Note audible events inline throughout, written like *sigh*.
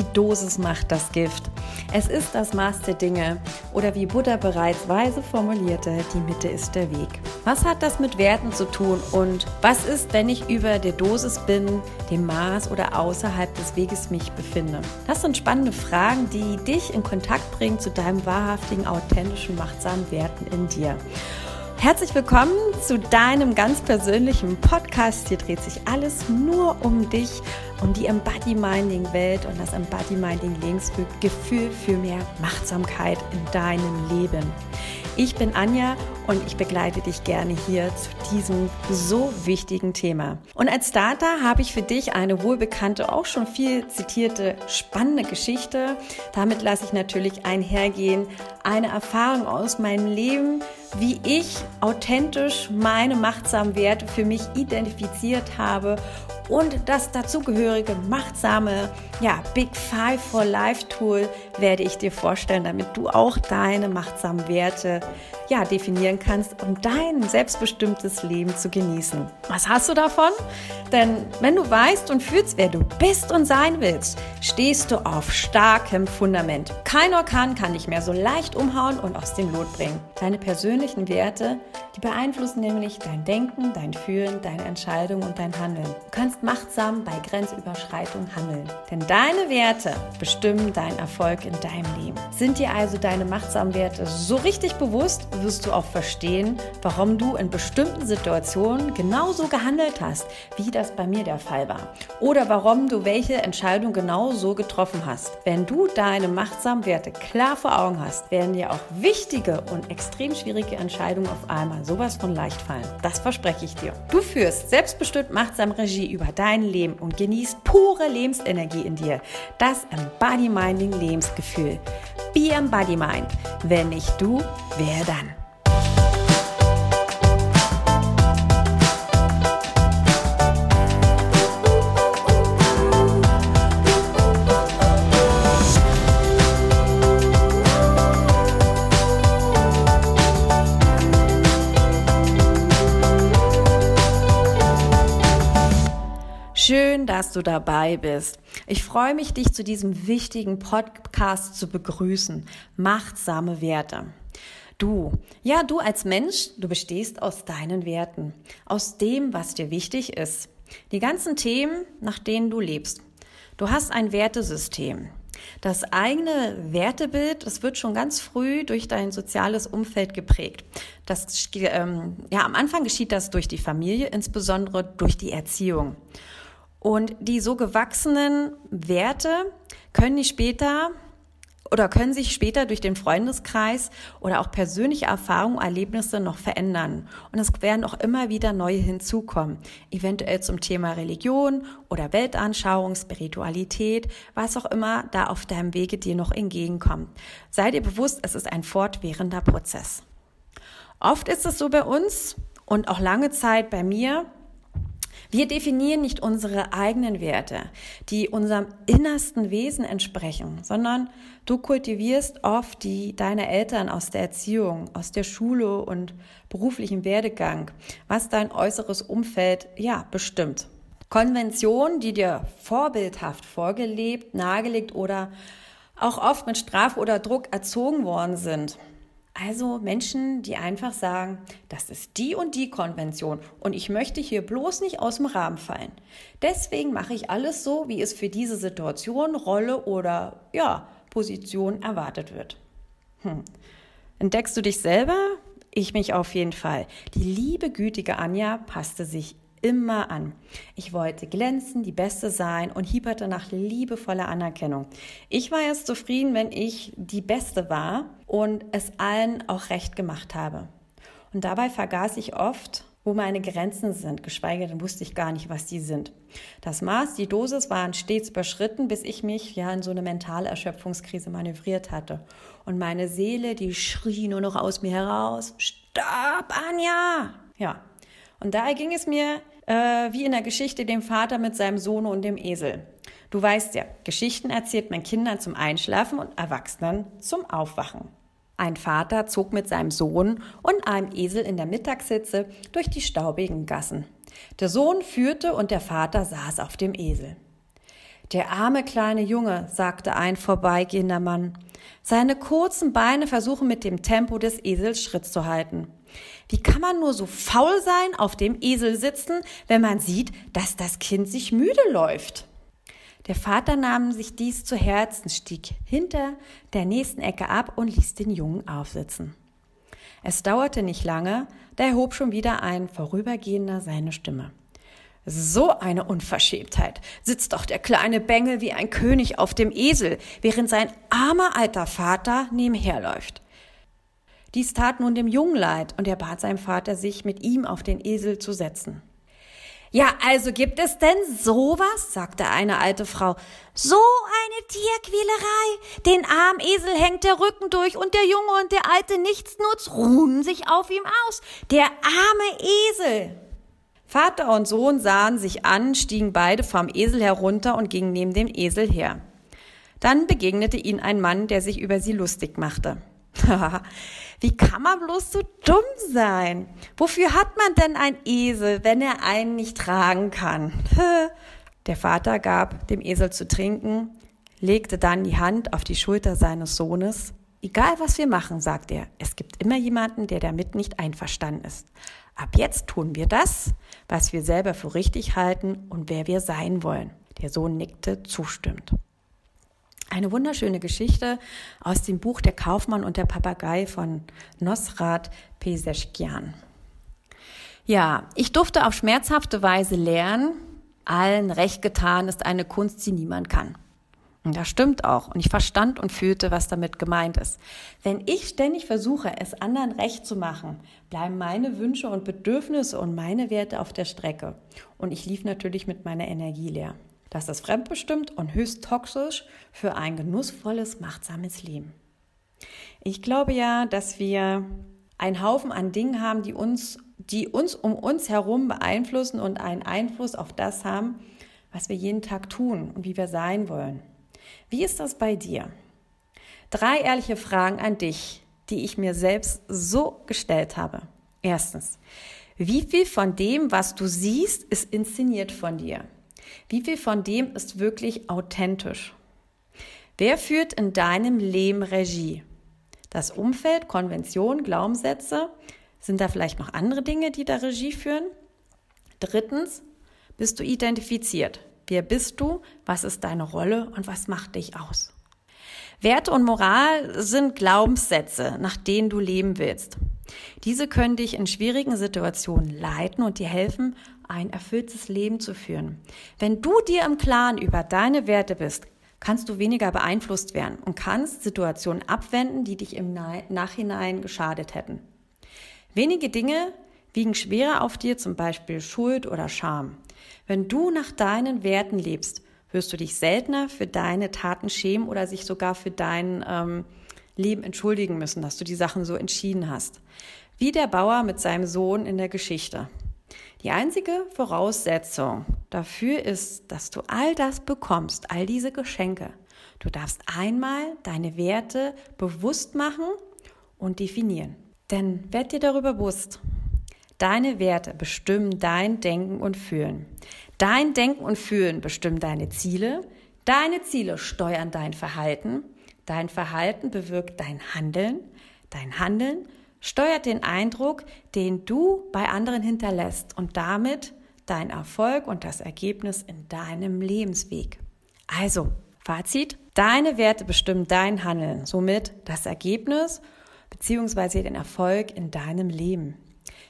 die Dosis macht das Gift. Es ist das Maß der Dinge oder wie Buddha bereits weise formulierte, die Mitte ist der Weg. Was hat das mit Werten zu tun und was ist, wenn ich über der Dosis bin, dem Maß oder außerhalb des Weges mich befinde? Das sind spannende Fragen, die dich in Kontakt bringen zu deinem wahrhaftigen, authentischen, machtsamen Werten in dir. Herzlich willkommen zu deinem ganz persönlichen Podcast. Hier dreht sich alles nur um dich, um die Embody-Minding-Welt und das Embody-Minding-Lebensgefühl für mehr Machtsamkeit in deinem Leben. Ich bin Anja und ich begleite dich gerne hier zu diesem so wichtigen Thema. Und als Starter habe ich für dich eine wohlbekannte, auch schon viel zitierte, spannende Geschichte. Damit lasse ich natürlich einhergehen, eine Erfahrung aus meinem Leben, wie ich authentisch meine machtsamen Werte für mich identifiziert habe und das dazugehörige machtsame ja, Big Five for Life Tool werde ich dir vorstellen, damit du auch deine machtsamen Werte ja, definieren kannst, um dein selbstbestimmtes Leben zu genießen. Was hast du davon? Denn wenn du weißt und fühlst, wer du bist und sein willst, stehst du auf starkem Fundament. Kein Orkan kann dich mehr so leicht umhauen und aus dem Lot bringen. Deine persönlichen Werte, die beeinflussen nämlich dein Denken, dein Fühlen, deine Entscheidungen und dein Handeln. Du kannst machtsam bei Grenzüberschreitung handeln. Denn deine Werte bestimmen deinen Erfolg in deinem Leben. Sind dir also deine machtsamen Werte so richtig bewusst, wirst du auch verstehen, warum du in bestimmten Situationen genauso gehandelt hast, wie das bei mir der Fall war. Oder warum du welche Entscheidung genau so getroffen hast. Wenn du deine machtsamen Werte klar vor Augen hast, werden dir auch wichtige und extrem schwierige Entscheidungen auf einmal sowas von leicht fallen. Das verspreche ich dir. Du führst selbstbestimmt machtsam Regie über dein Leben und genießt pure Lebensenergie in dir. Das Embody-Minding Lebensgefühl. Be Embody Mind. Wenn nicht du, wer dann? Dass du dabei bist. Ich freue mich, dich zu diesem wichtigen Podcast zu begrüßen. Machtsame Werte. Du, ja, du als Mensch, du bestehst aus deinen Werten, aus dem, was dir wichtig ist. Die ganzen Themen, nach denen du lebst. Du hast ein Wertesystem. Das eigene Wertebild, das wird schon ganz früh durch dein soziales Umfeld geprägt. Das, ähm, ja, am Anfang geschieht das durch die Familie, insbesondere durch die Erziehung. Und die so gewachsenen Werte können die später oder können sich später durch den Freundeskreis oder auch persönliche Erfahrungen, Erlebnisse noch verändern. Und es werden auch immer wieder neue hinzukommen. Eventuell zum Thema Religion oder Weltanschauung, Spiritualität, was auch immer da auf deinem Wege dir noch entgegenkommt. Sei dir bewusst, es ist ein fortwährender Prozess. Oft ist es so bei uns und auch lange Zeit bei mir, wir definieren nicht unsere eigenen Werte, die unserem innersten Wesen entsprechen, sondern du kultivierst oft die deiner Eltern aus der Erziehung, aus der Schule und beruflichen Werdegang, was dein äußeres Umfeld ja bestimmt. Konventionen, die dir vorbildhaft vorgelebt, nahegelegt oder auch oft mit Strafe oder Druck erzogen worden sind. Also Menschen, die einfach sagen, das ist die und die Konvention und ich möchte hier bloß nicht aus dem Rahmen fallen. Deswegen mache ich alles so, wie es für diese Situation, Rolle oder ja, Position erwartet wird. Hm. Entdeckst du dich selber? Ich mich auf jeden Fall. Die liebe, gütige Anja passte sich immer an. Ich wollte glänzen, die Beste sein und hieperte nach liebevoller Anerkennung. Ich war erst zufrieden, wenn ich die Beste war und es allen auch recht gemacht habe. Und dabei vergaß ich oft, wo meine Grenzen sind, geschweige denn wusste ich gar nicht, was die sind. Das Maß, die Dosis waren stets überschritten, bis ich mich ja in so eine mentale Erschöpfungskrise manövriert hatte. Und meine Seele, die schrie nur noch aus mir heraus, Stopp, Anja! Ja, und daher ging es mir äh, wie in der Geschichte dem Vater mit seinem Sohn und dem Esel. Du weißt ja, Geschichten erzählt man Kindern zum Einschlafen und Erwachsenen zum Aufwachen. Ein Vater zog mit seinem Sohn und einem Esel in der Mittagshitze durch die staubigen Gassen. Der Sohn führte und der Vater saß auf dem Esel. Der arme kleine Junge, sagte ein vorbeigehender Mann. Seine kurzen Beine versuchen mit dem Tempo des Esels Schritt zu halten. Wie kann man nur so faul sein, auf dem Esel sitzen, wenn man sieht, dass das Kind sich müde läuft? Der Vater nahm sich dies zu Herzen, stieg hinter der nächsten Ecke ab und ließ den Jungen aufsitzen. Es dauerte nicht lange, da erhob schon wieder ein Vorübergehender seine Stimme. So eine Unverschämtheit. Sitzt doch der kleine Bengel wie ein König auf dem Esel, während sein armer alter Vater nebenher läuft. Dies tat nun dem Jungen leid, und er bat seinem Vater, sich mit ihm auf den Esel zu setzen. Ja, also gibt es denn sowas? sagte eine alte Frau. So eine Tierquälerei. Den armen Esel hängt der Rücken durch und der Junge und der alte Nichtsnutz ruhen sich auf ihm aus. Der arme Esel. Vater und Sohn sahen sich an, stiegen beide vom Esel herunter und gingen neben dem Esel her. Dann begegnete ihnen ein Mann, der sich über sie lustig machte. *laughs* Wie kann man bloß so dumm sein? Wofür hat man denn ein Esel, wenn er einen nicht tragen kann? Der Vater gab dem Esel zu trinken, legte dann die Hand auf die Schulter seines Sohnes. Egal was wir machen, sagt er, es gibt immer jemanden, der damit nicht einverstanden ist. Ab jetzt tun wir das, was wir selber für richtig halten und wer wir sein wollen. Der Sohn nickte zustimmend. Eine wunderschöne Geschichte aus dem Buch Der Kaufmann und der Papagei von Nosrat Peseschkian. Ja, ich durfte auf schmerzhafte Weise lernen, allen recht getan ist eine Kunst, die niemand kann. Und das stimmt auch. Und ich verstand und fühlte, was damit gemeint ist. Wenn ich ständig versuche, es anderen recht zu machen, bleiben meine Wünsche und Bedürfnisse und meine Werte auf der Strecke. Und ich lief natürlich mit meiner Energie leer. Das ist fremdbestimmt und höchst toxisch für ein genussvolles, machtsames Leben. Ich glaube ja, dass wir einen Haufen an Dingen haben, die uns, die uns um uns herum beeinflussen und einen Einfluss auf das haben, was wir jeden Tag tun und wie wir sein wollen. Wie ist das bei dir? Drei ehrliche Fragen an dich, die ich mir selbst so gestellt habe. Erstens, wie viel von dem, was du siehst, ist inszeniert von dir? Wie viel von dem ist wirklich authentisch? Wer führt in deinem Leben Regie? Das Umfeld, Konvention, Glaubenssätze? Sind da vielleicht noch andere Dinge, die da Regie führen? Drittens, bist du identifiziert? Wer bist du? Was ist deine Rolle und was macht dich aus? Werte und Moral sind Glaubenssätze, nach denen du leben willst. Diese können dich in schwierigen Situationen leiten und dir helfen, ein erfülltes Leben zu führen. Wenn du dir im Klaren über deine Werte bist, kannst du weniger beeinflusst werden und kannst Situationen abwenden, die dich im Nachhinein geschadet hätten. Wenige Dinge wiegen schwerer auf dir, zum Beispiel Schuld oder Scham. Wenn du nach deinen Werten lebst, wirst du dich seltener für deine Taten schämen oder sich sogar für dein ähm, Leben entschuldigen müssen, dass du die Sachen so entschieden hast. Wie der Bauer mit seinem Sohn in der Geschichte. Die einzige Voraussetzung dafür ist, dass du all das bekommst, all diese Geschenke. Du darfst einmal deine Werte bewusst machen und definieren. Denn werd dir darüber bewusst, deine Werte bestimmen dein Denken und Fühlen. Dein Denken und Fühlen bestimmen deine Ziele, deine Ziele steuern dein Verhalten, dein Verhalten bewirkt dein Handeln, dein Handeln steuert den Eindruck, den du bei anderen hinterlässt und damit dein Erfolg und das Ergebnis in deinem Lebensweg. Also, Fazit, deine Werte bestimmen dein Handeln, somit das Ergebnis bzw. den Erfolg in deinem Leben.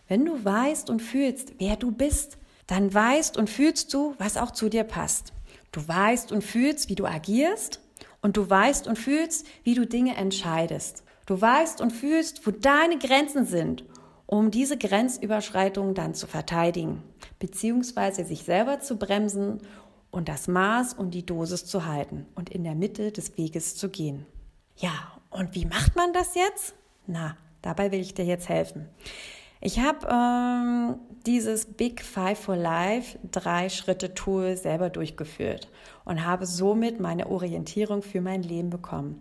Wenn du weißt und fühlst, wer du bist, dann weißt und fühlst du, was auch zu dir passt. Du weißt und fühlst, wie du agierst und du weißt und fühlst, wie du Dinge entscheidest. Du weißt und fühlst, wo deine Grenzen sind, um diese Grenzüberschreitungen dann zu verteidigen, beziehungsweise sich selber zu bremsen und das Maß und die Dosis zu halten und in der Mitte des Weges zu gehen. Ja, und wie macht man das jetzt? Na, dabei will ich dir jetzt helfen. Ich habe ähm, dieses Big Five for Life drei Schritte Tool selber durchgeführt und habe somit meine Orientierung für mein Leben bekommen.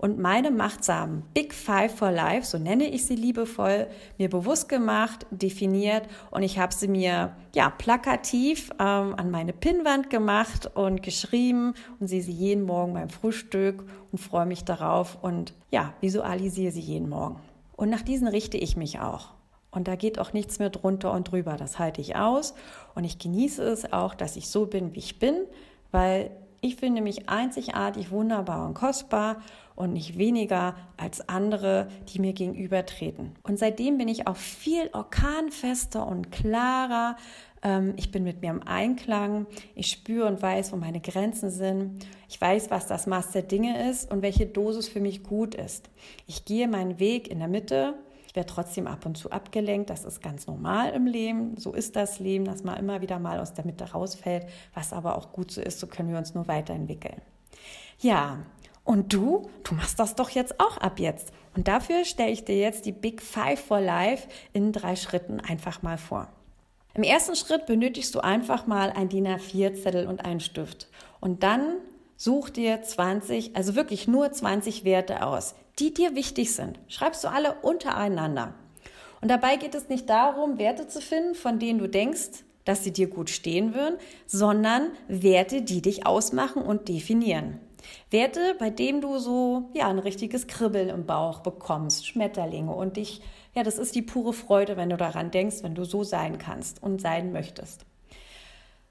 Und meine machtsamen Big Five for Life, so nenne ich sie liebevoll, mir bewusst gemacht, definiert und ich habe sie mir ja plakativ ähm, an meine Pinnwand gemacht und geschrieben und sehe sie jeden Morgen beim Frühstück und freue mich darauf und ja, visualisiere sie jeden Morgen. Und nach diesen richte ich mich auch. Und da geht auch nichts mehr drunter und drüber. Das halte ich aus. Und ich genieße es auch, dass ich so bin, wie ich bin, weil ich finde mich einzigartig, wunderbar und kostbar und nicht weniger als andere, die mir gegenübertreten. Und seitdem bin ich auch viel orkanfester und klarer. Ähm, ich bin mit mir im Einklang. Ich spüre und weiß, wo meine Grenzen sind. Ich weiß, was das Maß der Dinge ist und welche Dosis für mich gut ist. Ich gehe meinen Weg in der Mitte ich werde trotzdem ab und zu abgelenkt. Das ist ganz normal im Leben. So ist das Leben, dass man immer wieder mal aus der Mitte rausfällt, was aber auch gut so ist. So können wir uns nur weiterentwickeln. Ja, und du, du machst das doch jetzt auch ab jetzt. Und dafür stelle ich dir jetzt die Big Five for Life in drei Schritten einfach mal vor. Im ersten Schritt benötigst du einfach mal ein DIN A4-Zettel und einen Stift. Und dann such dir 20, also wirklich nur 20 Werte aus, die dir wichtig sind. Schreibst du alle untereinander. Und dabei geht es nicht darum, Werte zu finden, von denen du denkst, dass sie dir gut stehen würden, sondern Werte, die dich ausmachen und definieren. Werte, bei denen du so ja ein richtiges Kribbeln im Bauch bekommst, Schmetterlinge und dich ja, das ist die pure Freude, wenn du daran denkst, wenn du so sein kannst und sein möchtest.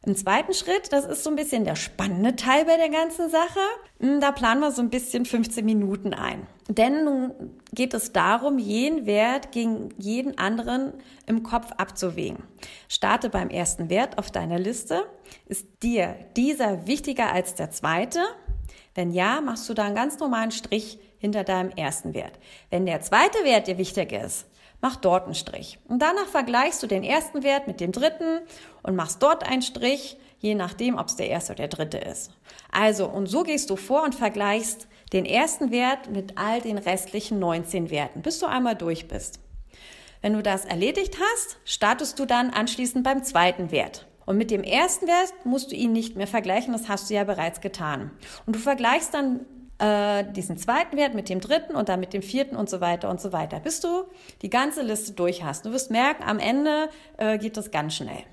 Im zweiten Schritt, das ist so ein bisschen der spannende Teil bei der ganzen Sache, hm, da planen wir so ein bisschen 15 Minuten ein. Denn nun geht es darum, jeden Wert gegen jeden anderen im Kopf abzuwägen. Starte beim ersten Wert auf deiner Liste. Ist dir dieser wichtiger als der zweite? Wenn ja, machst du da einen ganz normalen Strich hinter deinem ersten Wert. Wenn der zweite Wert dir wichtiger ist, mach dort einen Strich. Und danach vergleichst du den ersten Wert mit dem dritten und machst dort einen Strich, je nachdem, ob es der erste oder der dritte ist. Also, und so gehst du vor und vergleichst den ersten Wert mit all den restlichen 19 Werten, bis du einmal durch bist. Wenn du das erledigt hast, startest du dann anschließend beim zweiten Wert. Und mit dem ersten Wert musst du ihn nicht mehr vergleichen, das hast du ja bereits getan. Und du vergleichst dann äh, diesen zweiten Wert mit dem dritten und dann mit dem vierten und so weiter und so weiter, bis du die ganze Liste durch hast. Du wirst merken, am Ende äh, geht das ganz schnell.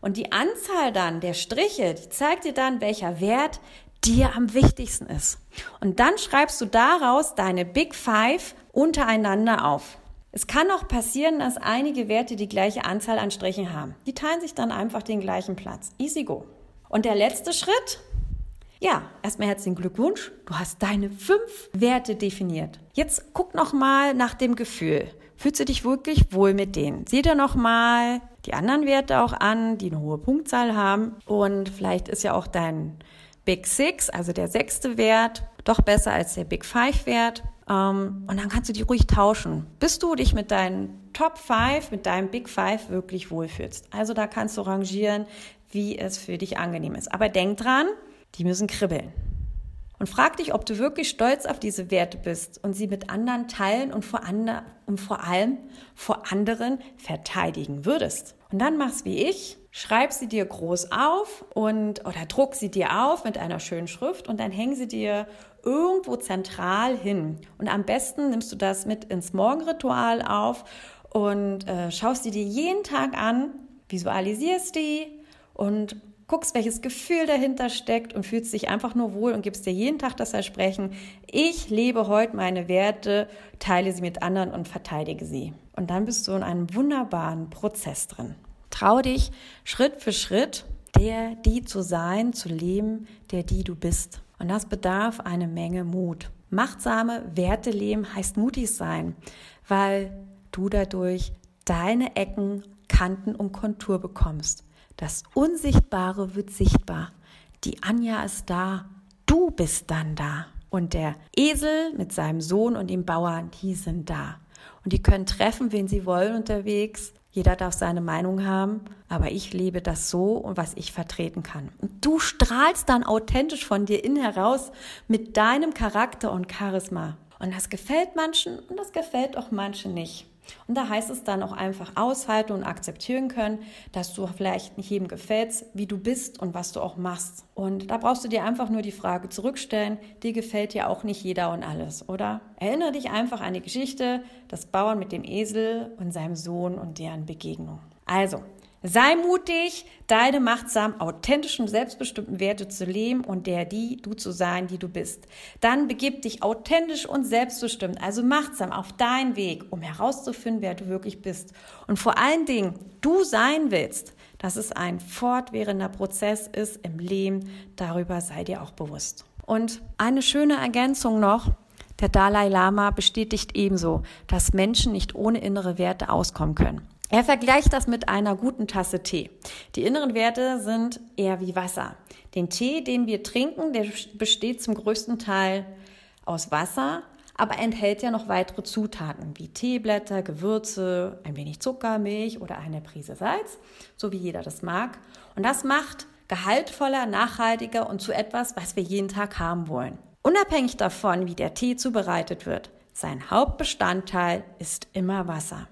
Und die Anzahl dann der Striche, die zeigt dir dann, welcher Wert dir am wichtigsten ist. Und dann schreibst du daraus deine Big Five untereinander auf. Es kann auch passieren, dass einige Werte die gleiche Anzahl an Strichen haben. Die teilen sich dann einfach den gleichen Platz. Easy go. Und der letzte Schritt, ja, erstmal herzlichen Glückwunsch. Du hast deine fünf Werte definiert. Jetzt guck noch mal nach dem Gefühl. Fühlst du dich wirklich wohl mit denen? Sieh dir noch mal die anderen Werte auch an, die eine hohe Punktzahl haben. Und vielleicht ist ja auch dein Big Six, also der sechste Wert, doch besser als der Big Five Wert. Ähm, und dann kannst du die ruhig tauschen, bis du dich mit deinen Top Five, mit deinem Big Five wirklich wohlfühlst. Also da kannst du rangieren, wie es für dich angenehm ist. Aber denk dran, die müssen kribbeln. Und frag dich, ob du wirklich stolz auf diese Werte bist und sie mit anderen teilen und vor, andre, und vor allem vor anderen verteidigen würdest. Und dann mach's wie ich, schreib sie dir groß auf und oder druck sie dir auf mit einer schönen Schrift und dann häng sie dir irgendwo zentral hin. Und am besten nimmst du das mit ins Morgenritual auf und äh, schaust sie dir jeden Tag an, visualisierst die und guckst, welches Gefühl dahinter steckt und fühlst dich einfach nur wohl und gibst dir jeden Tag das Versprechen, ich lebe heute meine Werte, teile sie mit anderen und verteidige sie. Und dann bist du in einem wunderbaren Prozess drin. Trau dich Schritt für Schritt, der, die zu sein, zu leben, der, die du bist. Und das bedarf eine Menge Mut. Machtsame Werte leben heißt mutig sein, weil du dadurch deine Ecken, Kanten und Kontur bekommst. Das Unsichtbare wird sichtbar. Die Anja ist da. Du bist dann da. Und der Esel mit seinem Sohn und dem Bauern, die sind da. Und die können treffen, wen sie wollen unterwegs. Jeder darf seine Meinung haben, aber ich lebe das so und was ich vertreten kann. Und du strahlst dann authentisch von dir innen heraus mit deinem Charakter und Charisma. Und das gefällt manchen und das gefällt auch manchen nicht. Und da heißt es dann auch einfach aushalten und akzeptieren können, dass du vielleicht nicht jedem gefällst, wie du bist und was du auch machst. Und da brauchst du dir einfach nur die Frage zurückstellen, dir gefällt ja auch nicht jeder und alles, oder? Erinnere dich einfach an die Geschichte des Bauern mit dem Esel und seinem Sohn und deren Begegnung. Also, Sei mutig, deine machtsam, authentischen, selbstbestimmten Werte zu leben und der, die du zu sein, die du bist. Dann begib dich authentisch und selbstbestimmt, also machtsam auf deinen Weg, um herauszufinden, wer du wirklich bist. Und vor allen Dingen, du sein willst, dass es ein fortwährender Prozess ist im Leben, darüber sei dir auch bewusst. Und eine schöne Ergänzung noch, der Dalai Lama bestätigt ebenso, dass Menschen nicht ohne innere Werte auskommen können. Er vergleicht das mit einer guten Tasse Tee. Die inneren Werte sind eher wie Wasser. Den Tee, den wir trinken, der besteht zum größten Teil aus Wasser, aber enthält ja noch weitere Zutaten wie Teeblätter, Gewürze, ein wenig Zucker, Milch oder eine Prise Salz, so wie jeder das mag. Und das macht gehaltvoller, nachhaltiger und zu etwas, was wir jeden Tag haben wollen. Unabhängig davon, wie der Tee zubereitet wird, sein Hauptbestandteil ist immer Wasser.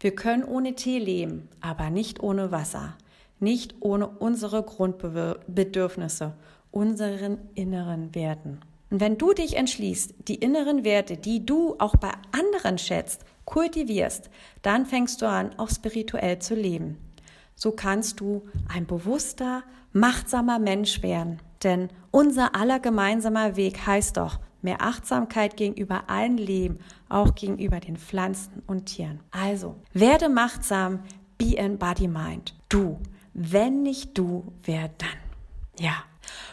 Wir können ohne Tee leben, aber nicht ohne Wasser, nicht ohne unsere Grundbedürfnisse, unseren inneren Werten. Und wenn du dich entschließt, die inneren Werte, die du auch bei anderen schätzt, kultivierst, dann fängst du an, auch spirituell zu leben. So kannst du ein bewusster, machtsamer Mensch werden. Denn unser aller gemeinsamer Weg heißt doch, mehr Achtsamkeit gegenüber allen Leben, auch gegenüber den Pflanzen und Tieren. Also, werde machtsam, be in body mind. Du. Wenn nicht du, wer dann? Ja.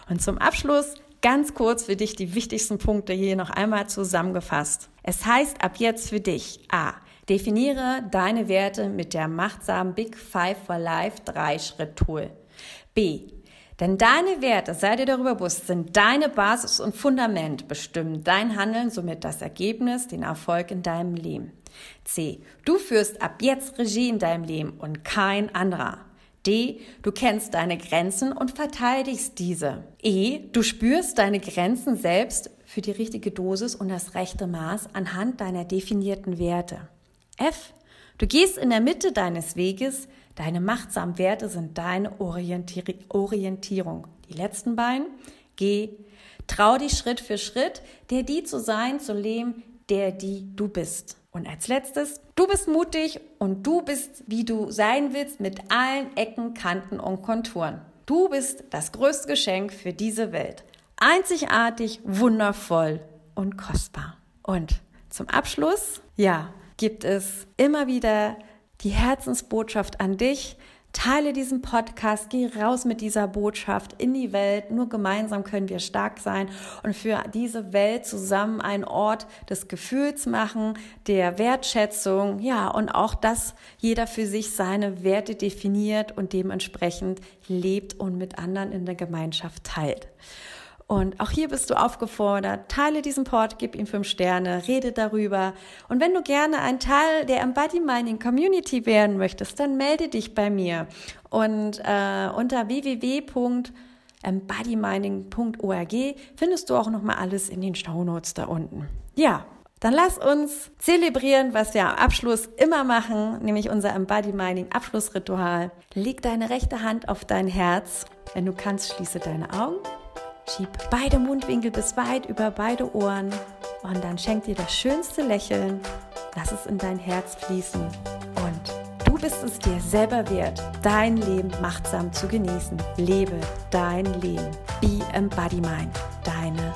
Und zum Abschluss ganz kurz für dich die wichtigsten Punkte hier noch einmal zusammengefasst. Es heißt ab jetzt für dich A. Definiere deine Werte mit der machtsamen Big Five for Life 3-Schritt-Tool. B. Denn deine Werte, sei dir darüber bewusst, sind deine Basis und Fundament, bestimmen dein Handeln, somit das Ergebnis, den Erfolg in deinem Leben. C. Du führst ab jetzt Regie in deinem Leben und kein anderer. D. Du kennst deine Grenzen und verteidigst diese. E. Du spürst deine Grenzen selbst für die richtige Dosis und das rechte Maß anhand deiner definierten Werte. F. Du gehst in der Mitte deines Weges, Deine machtsamen Werte sind deine Orientierung. Die letzten beiden. Geh, trau dich Schritt für Schritt, der die zu sein, zu leben, der die du bist. Und als letztes, du bist mutig und du bist, wie du sein willst, mit allen Ecken, Kanten und Konturen. Du bist das größte Geschenk für diese Welt. Einzigartig, wundervoll und kostbar. Und zum Abschluss, ja, gibt es immer wieder die Herzensbotschaft an dich. Teile diesen Podcast, geh raus mit dieser Botschaft in die Welt. Nur gemeinsam können wir stark sein und für diese Welt zusammen einen Ort des Gefühls machen, der Wertschätzung, ja, und auch, dass jeder für sich seine Werte definiert und dementsprechend lebt und mit anderen in der Gemeinschaft teilt. Und auch hier bist du aufgefordert, teile diesen Port, gib ihm fünf Sterne, rede darüber. Und wenn du gerne ein Teil der Embody Mining Community werden möchtest, dann melde dich bei mir. Und äh, unter www.embodymining.org findest du auch nochmal alles in den Shownotes da unten. Ja, dann lass uns zelebrieren, was wir am Abschluss immer machen, nämlich unser Embody Mining Abschlussritual. Leg deine rechte Hand auf dein Herz. Wenn du kannst, schließe deine Augen. Schieb beide Mundwinkel bis weit über beide Ohren und dann schenk dir das schönste Lächeln. Lass es in dein Herz fließen und du bist es dir selber wert, dein Leben machtsam zu genießen. Lebe dein Leben. Be Embody Mind. Deine